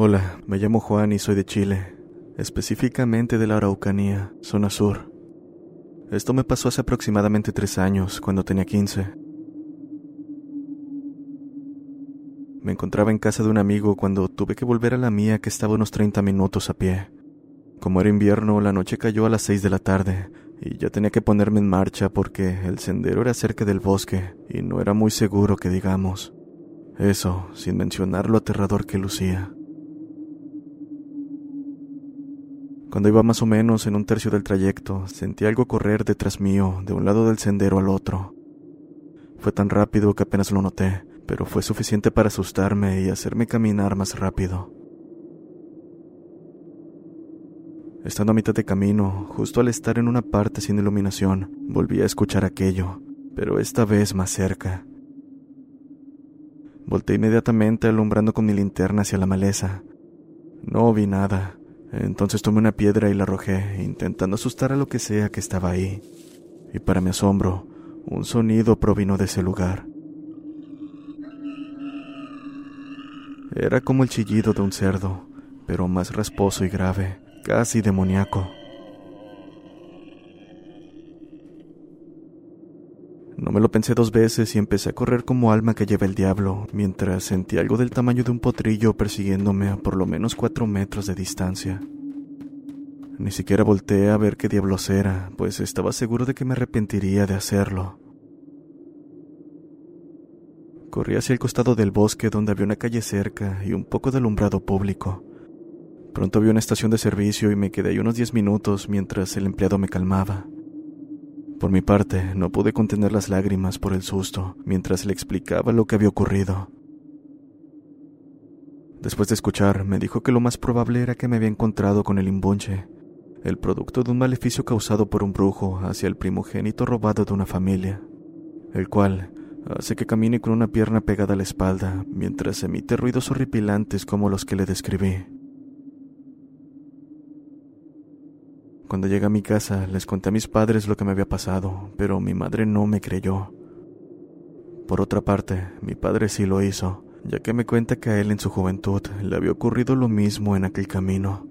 Hola, me llamo Juan y soy de Chile, específicamente de la Araucanía, zona sur. Esto me pasó hace aproximadamente tres años, cuando tenía 15. Me encontraba en casa de un amigo cuando tuve que volver a la mía que estaba unos 30 minutos a pie. Como era invierno, la noche cayó a las 6 de la tarde y ya tenía que ponerme en marcha porque el sendero era cerca del bosque y no era muy seguro que digamos. Eso, sin mencionar lo aterrador que lucía. Cuando iba más o menos en un tercio del trayecto, sentí algo correr detrás mío, de un lado del sendero al otro. Fue tan rápido que apenas lo noté, pero fue suficiente para asustarme y hacerme caminar más rápido. Estando a mitad de camino, justo al estar en una parte sin iluminación, volví a escuchar aquello, pero esta vez más cerca. Volté inmediatamente alumbrando con mi linterna hacia la maleza. No vi nada, entonces tomé una piedra y la arrojé, intentando asustar a lo que sea que estaba ahí. Y para mi asombro, un sonido provino de ese lugar. Era como el chillido de un cerdo, pero más rasposo y grave, casi demoníaco. No me lo pensé dos veces y empecé a correr como alma que lleva el diablo, mientras sentí algo del tamaño de un potrillo persiguiéndome a por lo menos cuatro metros de distancia. Ni siquiera volteé a ver qué diablos era, pues estaba seguro de que me arrepentiría de hacerlo. Corrí hacia el costado del bosque donde había una calle cerca y un poco de alumbrado público. Pronto vi una estación de servicio y me quedé ahí unos diez minutos mientras el empleado me calmaba. Por mi parte, no pude contener las lágrimas por el susto mientras le explicaba lo que había ocurrido. Después de escuchar, me dijo que lo más probable era que me había encontrado con el imbunche, el producto de un maleficio causado por un brujo hacia el primogénito robado de una familia, el cual hace que camine con una pierna pegada a la espalda mientras emite ruidos horripilantes como los que le describí. Cuando llegué a mi casa, les conté a mis padres lo que me había pasado, pero mi madre no me creyó. Por otra parte, mi padre sí lo hizo, ya que me cuenta que a él en su juventud le había ocurrido lo mismo en aquel camino.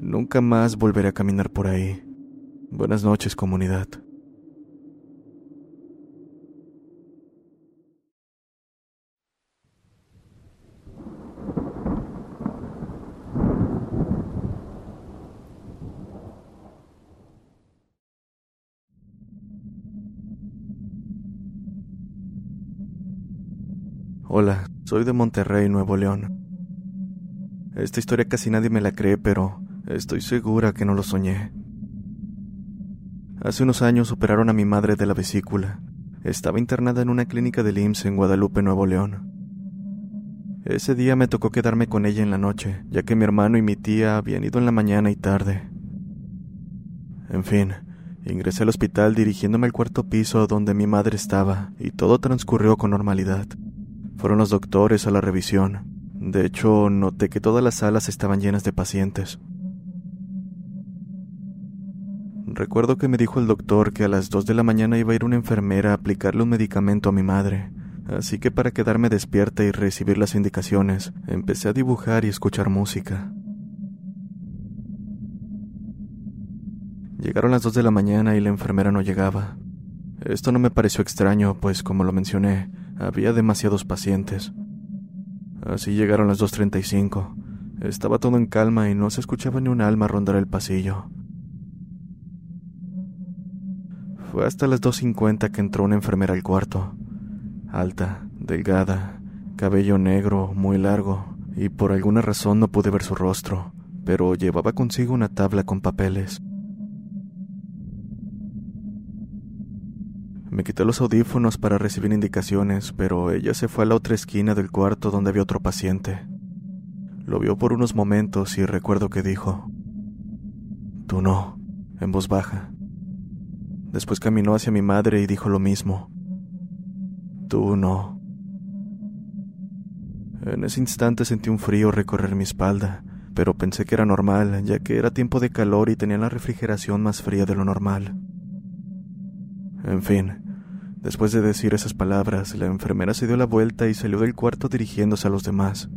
Nunca más volveré a caminar por ahí. Buenas noches, comunidad. Hola, soy de Monterrey, Nuevo León. Esta historia casi nadie me la cree, pero estoy segura que no lo soñé. Hace unos años operaron a mi madre de la vesícula. Estaba internada en una clínica del IMSS en Guadalupe, Nuevo León. Ese día me tocó quedarme con ella en la noche, ya que mi hermano y mi tía habían ido en la mañana y tarde. En fin, ingresé al hospital dirigiéndome al cuarto piso donde mi madre estaba, y todo transcurrió con normalidad. Fueron los doctores a la revisión. De hecho, noté que todas las salas estaban llenas de pacientes. Recuerdo que me dijo el doctor que a las dos de la mañana iba a ir una enfermera a aplicarle un medicamento a mi madre, así que para quedarme despierta y recibir las indicaciones, empecé a dibujar y escuchar música. Llegaron las dos de la mañana y la enfermera no llegaba. Esto no me pareció extraño, pues como lo mencioné, había demasiados pacientes. Así llegaron las 2.35. Estaba todo en calma y no se escuchaba ni un alma rondar el pasillo. Fue hasta las 2.50 que entró una enfermera al cuarto. alta, delgada, cabello negro, muy largo, y por alguna razón no pude ver su rostro, pero llevaba consigo una tabla con papeles. Me quité los audífonos para recibir indicaciones, pero ella se fue a la otra esquina del cuarto donde había otro paciente. Lo vio por unos momentos y recuerdo que dijo, Tú no, en voz baja. Después caminó hacia mi madre y dijo lo mismo. Tú no. En ese instante sentí un frío recorrer mi espalda, pero pensé que era normal, ya que era tiempo de calor y tenía la refrigeración más fría de lo normal. En fin, después de decir esas palabras, la enfermera se dio la vuelta y salió del cuarto dirigiéndose a los demás.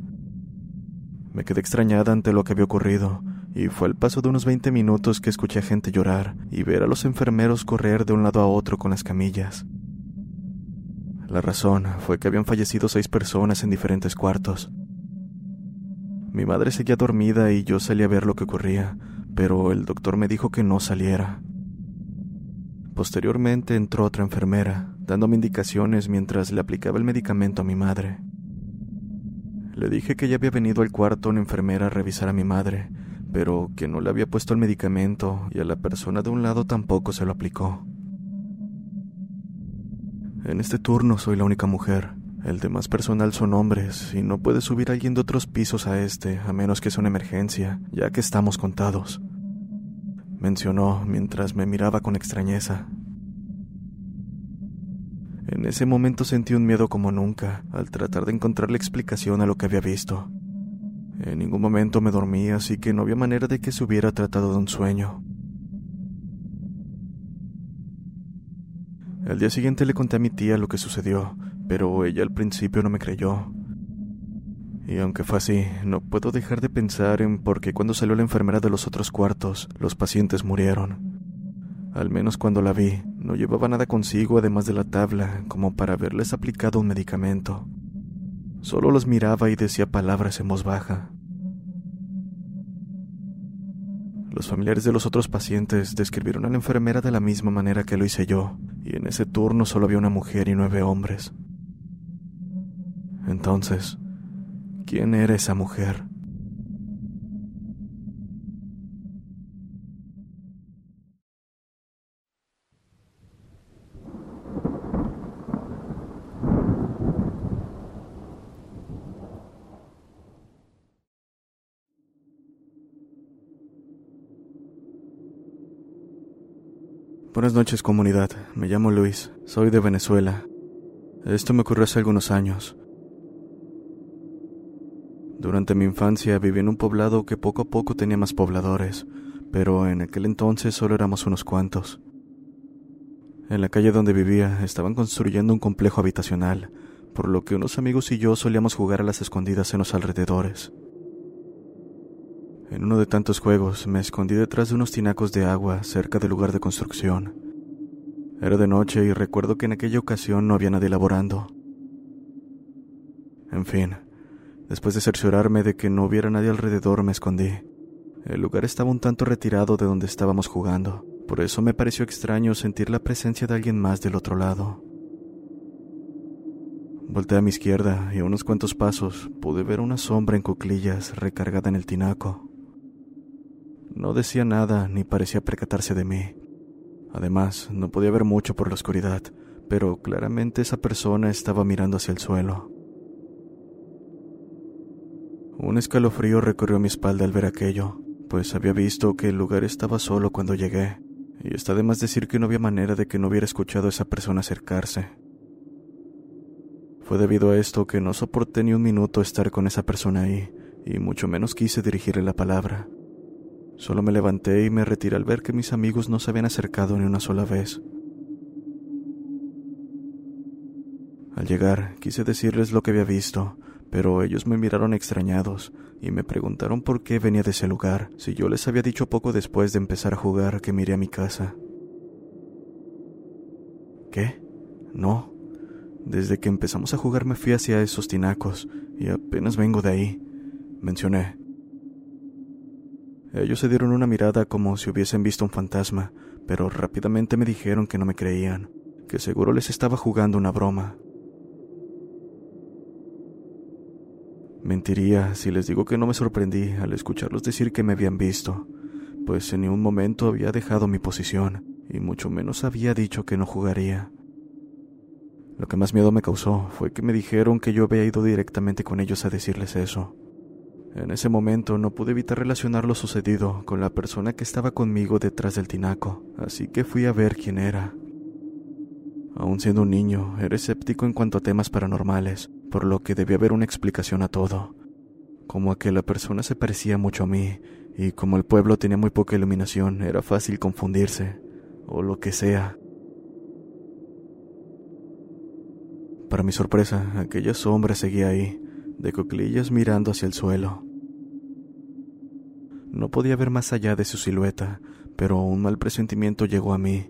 Me quedé extrañada ante lo que había ocurrido, y fue al paso de unos 20 minutos que escuché a gente llorar y ver a los enfermeros correr de un lado a otro con las camillas. La razón fue que habían fallecido seis personas en diferentes cuartos. Mi madre seguía dormida y yo salí a ver lo que ocurría, pero el doctor me dijo que no saliera. Posteriormente entró otra enfermera, dándome indicaciones mientras le aplicaba el medicamento a mi madre. Le dije que ya había venido al cuarto una enfermera a revisar a mi madre, pero que no le había puesto el medicamento y a la persona de un lado tampoco se lo aplicó. En este turno soy la única mujer. El demás personal son hombres y no puede subir alguien de otros pisos a este a menos que sea una emergencia, ya que estamos contados mencionó mientras me miraba con extrañeza. En ese momento sentí un miedo como nunca al tratar de encontrar la explicación a lo que había visto. En ningún momento me dormí, así que no había manera de que se hubiera tratado de un sueño. El día siguiente le conté a mi tía lo que sucedió, pero ella al principio no me creyó. Y aunque fue así, no puedo dejar de pensar en por qué cuando salió la enfermera de los otros cuartos, los pacientes murieron. Al menos cuando la vi, no llevaba nada consigo además de la tabla, como para haberles aplicado un medicamento. Solo los miraba y decía palabras en voz baja. Los familiares de los otros pacientes describieron a la enfermera de la misma manera que lo hice yo, y en ese turno solo había una mujer y nueve hombres. Entonces, ¿Quién era esa mujer? Buenas noches comunidad, me llamo Luis, soy de Venezuela. Esto me ocurrió hace algunos años. Durante mi infancia viví en un poblado que poco a poco tenía más pobladores, pero en aquel entonces solo éramos unos cuantos. En la calle donde vivía estaban construyendo un complejo habitacional, por lo que unos amigos y yo solíamos jugar a las escondidas en los alrededores. En uno de tantos juegos me escondí detrás de unos tinacos de agua cerca del lugar de construcción. Era de noche y recuerdo que en aquella ocasión no había nadie laborando. En fin, Después de cerciorarme de que no hubiera nadie alrededor, me escondí. El lugar estaba un tanto retirado de donde estábamos jugando, por eso me pareció extraño sentir la presencia de alguien más del otro lado. Volté a mi izquierda y a unos cuantos pasos pude ver una sombra en cuclillas recargada en el tinaco. No decía nada ni parecía percatarse de mí. Además, no podía ver mucho por la oscuridad, pero claramente esa persona estaba mirando hacia el suelo. Un escalofrío recorrió mi espalda al ver aquello, pues había visto que el lugar estaba solo cuando llegué, y está de más decir que no había manera de que no hubiera escuchado a esa persona acercarse. Fue debido a esto que no soporté ni un minuto estar con esa persona ahí, y mucho menos quise dirigirle la palabra. Solo me levanté y me retiré al ver que mis amigos no se habían acercado ni una sola vez. Al llegar, quise decirles lo que había visto, pero ellos me miraron extrañados y me preguntaron por qué venía de ese lugar, si yo les había dicho poco después de empezar a jugar que miré a mi casa. ¿Qué? No. Desde que empezamos a jugar me fui hacia esos tinacos y apenas vengo de ahí, mencioné. Ellos se dieron una mirada como si hubiesen visto un fantasma, pero rápidamente me dijeron que no me creían, que seguro les estaba jugando una broma. Mentiría si les digo que no me sorprendí al escucharlos decir que me habían visto, pues en ningún momento había dejado mi posición, y mucho menos había dicho que no jugaría. Lo que más miedo me causó fue que me dijeron que yo había ido directamente con ellos a decirles eso. En ese momento no pude evitar relacionar lo sucedido con la persona que estaba conmigo detrás del tinaco, así que fui a ver quién era. Aún siendo un niño, era escéptico en cuanto a temas paranormales, por lo que debía haber una explicación a todo, como a que la persona se parecía mucho a mí, y como el pueblo tenía muy poca iluminación, era fácil confundirse, o lo que sea. Para mi sorpresa, aquella sombra seguía ahí, de coclillas mirando hacia el suelo. No podía ver más allá de su silueta, pero un mal presentimiento llegó a mí,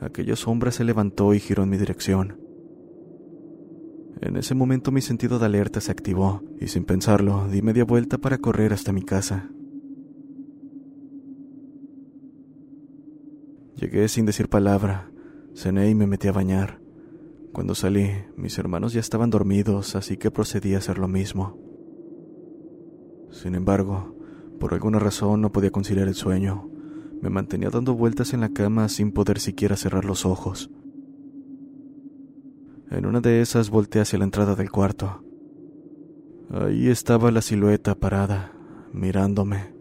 Aquella sombra se levantó y giró en mi dirección. En ese momento mi sentido de alerta se activó y sin pensarlo di media vuelta para correr hasta mi casa. Llegué sin decir palabra, cené y me metí a bañar. Cuando salí, mis hermanos ya estaban dormidos, así que procedí a hacer lo mismo. Sin embargo, por alguna razón no podía conciliar el sueño. Me mantenía dando vueltas en la cama sin poder siquiera cerrar los ojos. En una de esas volteé hacia la entrada del cuarto. Ahí estaba la silueta parada, mirándome.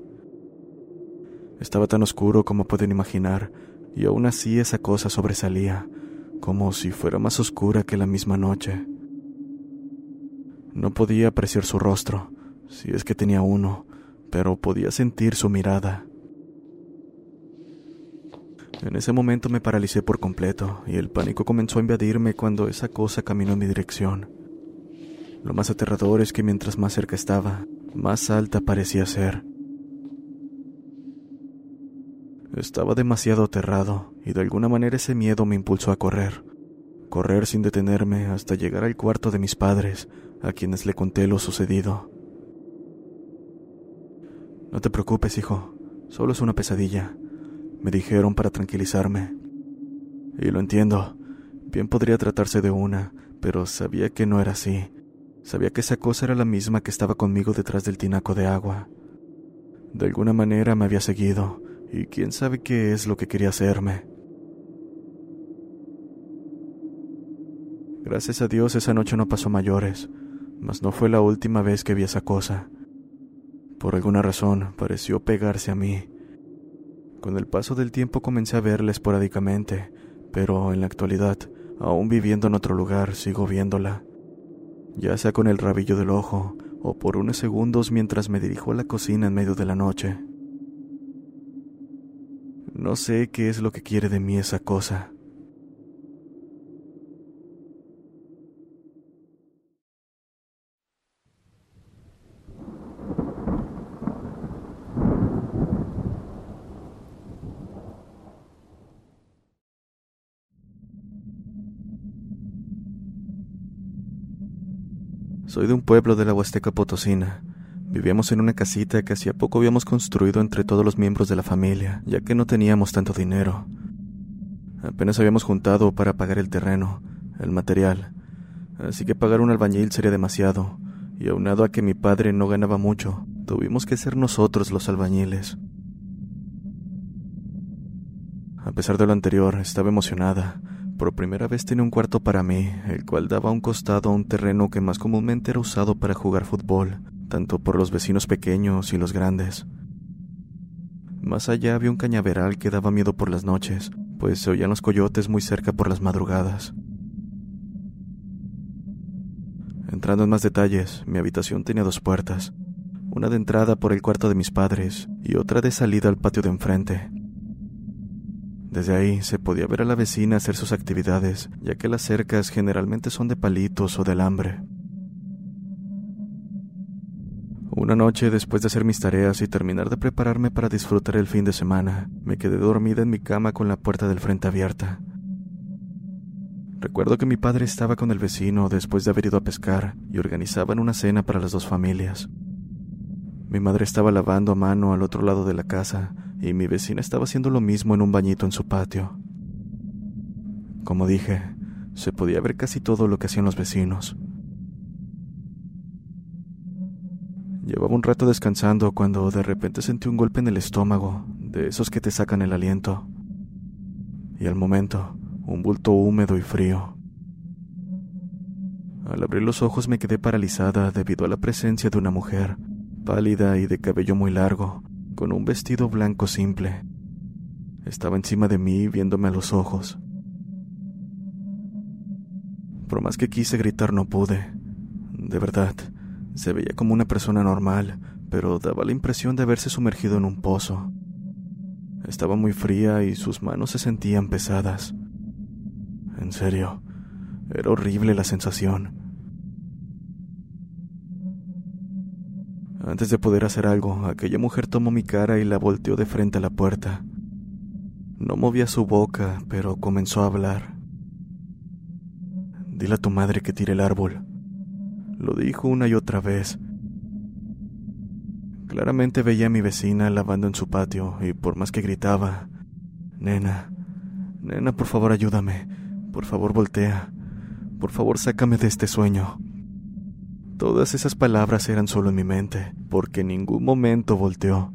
Estaba tan oscuro como pueden imaginar, y aún así esa cosa sobresalía, como si fuera más oscura que la misma noche. No podía apreciar su rostro, si es que tenía uno, pero podía sentir su mirada. En ese momento me paralicé por completo y el pánico comenzó a invadirme cuando esa cosa caminó en mi dirección. Lo más aterrador es que mientras más cerca estaba, más alta parecía ser. Estaba demasiado aterrado y de alguna manera ese miedo me impulsó a correr. Correr sin detenerme hasta llegar al cuarto de mis padres, a quienes le conté lo sucedido. No te preocupes, hijo, solo es una pesadilla me dijeron para tranquilizarme. Y lo entiendo, bien podría tratarse de una, pero sabía que no era así. Sabía que esa cosa era la misma que estaba conmigo detrás del tinaco de agua. De alguna manera me había seguido, y quién sabe qué es lo que quería hacerme. Gracias a Dios esa noche no pasó mayores, mas no fue la última vez que vi esa cosa. Por alguna razón pareció pegarse a mí con el paso del tiempo comencé a verla esporádicamente, pero en la actualidad, aún viviendo en otro lugar, sigo viéndola, ya sea con el rabillo del ojo o por unos segundos mientras me dirijo a la cocina en medio de la noche. No sé qué es lo que quiere de mí esa cosa. Soy de un pueblo de la Huasteca Potosina. Vivíamos en una casita que hacía poco habíamos construido entre todos los miembros de la familia, ya que no teníamos tanto dinero. Apenas habíamos juntado para pagar el terreno, el material, así que pagar un albañil sería demasiado, y aunado a que mi padre no ganaba mucho, tuvimos que ser nosotros los albañiles. A pesar de lo anterior, estaba emocionada. Por primera vez tenía un cuarto para mí, el cual daba a un costado a un terreno que más comúnmente era usado para jugar fútbol, tanto por los vecinos pequeños y los grandes. Más allá había un cañaveral que daba miedo por las noches, pues se oían los coyotes muy cerca por las madrugadas. Entrando en más detalles, mi habitación tenía dos puertas, una de entrada por el cuarto de mis padres y otra de salida al patio de enfrente. Desde ahí se podía ver a la vecina hacer sus actividades, ya que las cercas generalmente son de palitos o de alambre. Una noche, después de hacer mis tareas y terminar de prepararme para disfrutar el fin de semana, me quedé dormida en mi cama con la puerta del frente abierta. Recuerdo que mi padre estaba con el vecino después de haber ido a pescar y organizaban una cena para las dos familias. Mi madre estaba lavando a mano al otro lado de la casa y mi vecina estaba haciendo lo mismo en un bañito en su patio. Como dije, se podía ver casi todo lo que hacían los vecinos. Llevaba un rato descansando cuando de repente sentí un golpe en el estómago, de esos que te sacan el aliento. Y al momento, un bulto húmedo y frío. Al abrir los ojos me quedé paralizada debido a la presencia de una mujer, pálida y de cabello muy largo, con un vestido blanco simple. Estaba encima de mí viéndome a los ojos. Por más que quise gritar no pude. De verdad, se veía como una persona normal, pero daba la impresión de haberse sumergido en un pozo. Estaba muy fría y sus manos se sentían pesadas. En serio, era horrible la sensación. Antes de poder hacer algo, aquella mujer tomó mi cara y la volteó de frente a la puerta. No movía su boca, pero comenzó a hablar. Dile a tu madre que tire el árbol. Lo dijo una y otra vez. Claramente veía a mi vecina lavando en su patio y por más que gritaba, Nena, nena, por favor ayúdame. Por favor, voltea. Por favor, sácame de este sueño. Todas esas palabras eran solo en mi mente, porque en ningún momento volteó.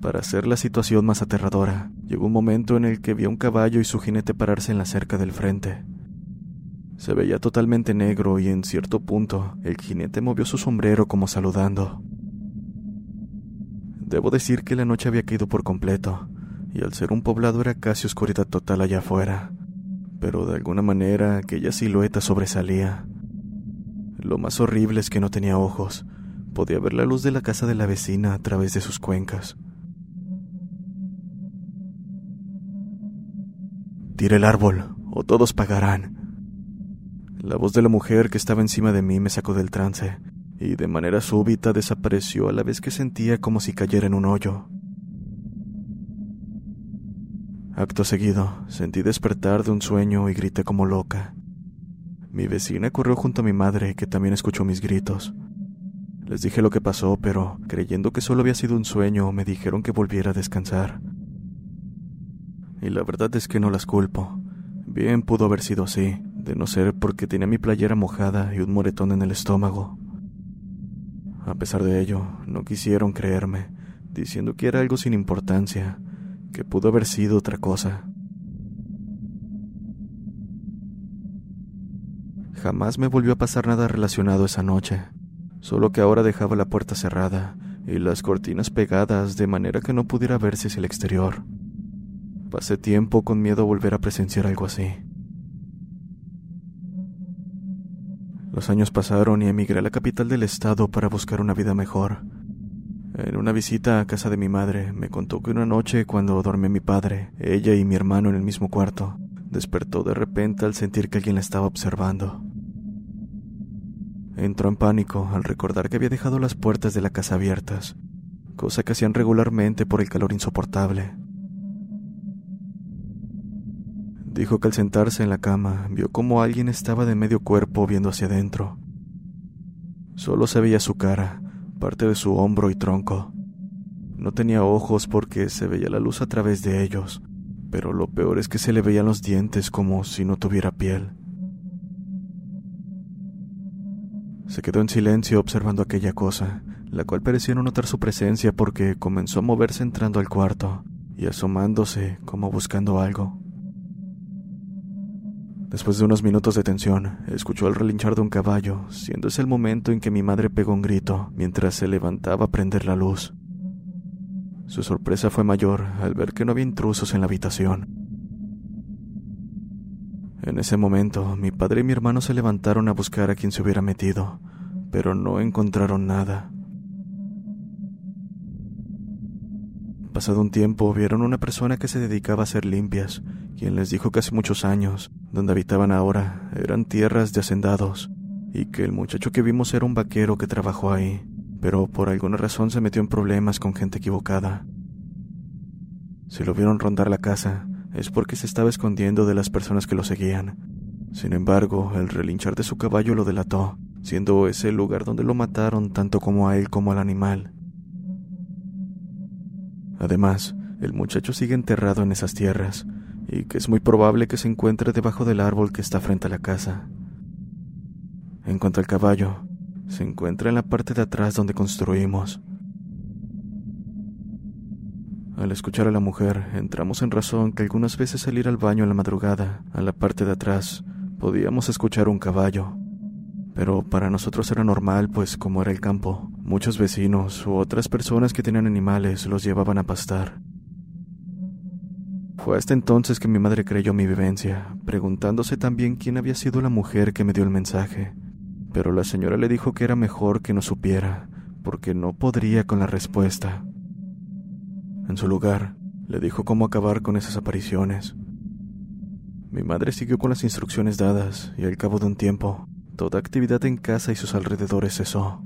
Para hacer la situación más aterradora, llegó un momento en el que vi a un caballo y su jinete pararse en la cerca del frente. Se veía totalmente negro y en cierto punto el jinete movió su sombrero como saludando. Debo decir que la noche había caído por completo, y al ser un poblado era casi oscuridad total allá afuera, pero de alguna manera aquella silueta sobresalía. Lo más horrible es que no tenía ojos, podía ver la luz de la casa de la vecina a través de sus cuencas. Tire el árbol, o todos pagarán. La voz de la mujer que estaba encima de mí me sacó del trance, y de manera súbita desapareció a la vez que sentía como si cayera en un hoyo. Acto seguido, sentí despertar de un sueño y grité como loca. Mi vecina corrió junto a mi madre, que también escuchó mis gritos. Les dije lo que pasó, pero creyendo que solo había sido un sueño, me dijeron que volviera a descansar. Y la verdad es que no las culpo. Bien pudo haber sido así, de no ser porque tenía mi playera mojada y un moretón en el estómago. A pesar de ello, no quisieron creerme, diciendo que era algo sin importancia, que pudo haber sido otra cosa. Jamás me volvió a pasar nada relacionado esa noche, solo que ahora dejaba la puerta cerrada y las cortinas pegadas de manera que no pudiera verse hacia el exterior. Pasé tiempo con miedo a volver a presenciar algo así. Los años pasaron y emigré a la capital del estado para buscar una vida mejor. En una visita a casa de mi madre, me contó que una noche cuando dormía mi padre, ella y mi hermano en el mismo cuarto, despertó de repente al sentir que alguien la estaba observando. Entró en pánico al recordar que había dejado las puertas de la casa abiertas, cosa que hacían regularmente por el calor insoportable. Dijo que al sentarse en la cama vio como alguien estaba de medio cuerpo viendo hacia adentro. Solo se veía su cara, parte de su hombro y tronco. No tenía ojos porque se veía la luz a través de ellos, pero lo peor es que se le veían los dientes como si no tuviera piel. Se quedó en silencio observando aquella cosa, la cual parecía no notar su presencia porque comenzó a moverse entrando al cuarto y asomándose como buscando algo. Después de unos minutos de tensión, escuchó el relinchar de un caballo, siendo ese el momento en que mi madre pegó un grito mientras se levantaba a prender la luz. Su sorpresa fue mayor al ver que no había intrusos en la habitación. En ese momento, mi padre y mi hermano se levantaron a buscar a quien se hubiera metido, pero no encontraron nada. Pasado un tiempo, vieron una persona que se dedicaba a hacer limpias, quien les dijo que hace muchos años, donde habitaban ahora, eran tierras de hacendados, y que el muchacho que vimos era un vaquero que trabajó ahí, pero por alguna razón se metió en problemas con gente equivocada. Si lo vieron rondar la casa, es porque se estaba escondiendo de las personas que lo seguían. Sin embargo, el relinchar de su caballo lo delató, siendo ese el lugar donde lo mataron tanto como a él como al animal. Además, el muchacho sigue enterrado en esas tierras, y que es muy probable que se encuentre debajo del árbol que está frente a la casa. En cuanto al caballo, se encuentra en la parte de atrás donde construimos. Al escuchar a la mujer, entramos en razón que algunas veces salir al baño en la madrugada, a la parte de atrás, podíamos escuchar un caballo. Pero para nosotros era normal, pues como era el campo, muchos vecinos u otras personas que tenían animales los llevaban a pastar. Fue hasta entonces que mi madre creyó mi vivencia, preguntándose también quién había sido la mujer que me dio el mensaje. Pero la señora le dijo que era mejor que no supiera, porque no podría con la respuesta. En su lugar, le dijo cómo acabar con esas apariciones. Mi madre siguió con las instrucciones dadas y al cabo de un tiempo, toda actividad en casa y sus alrededores cesó.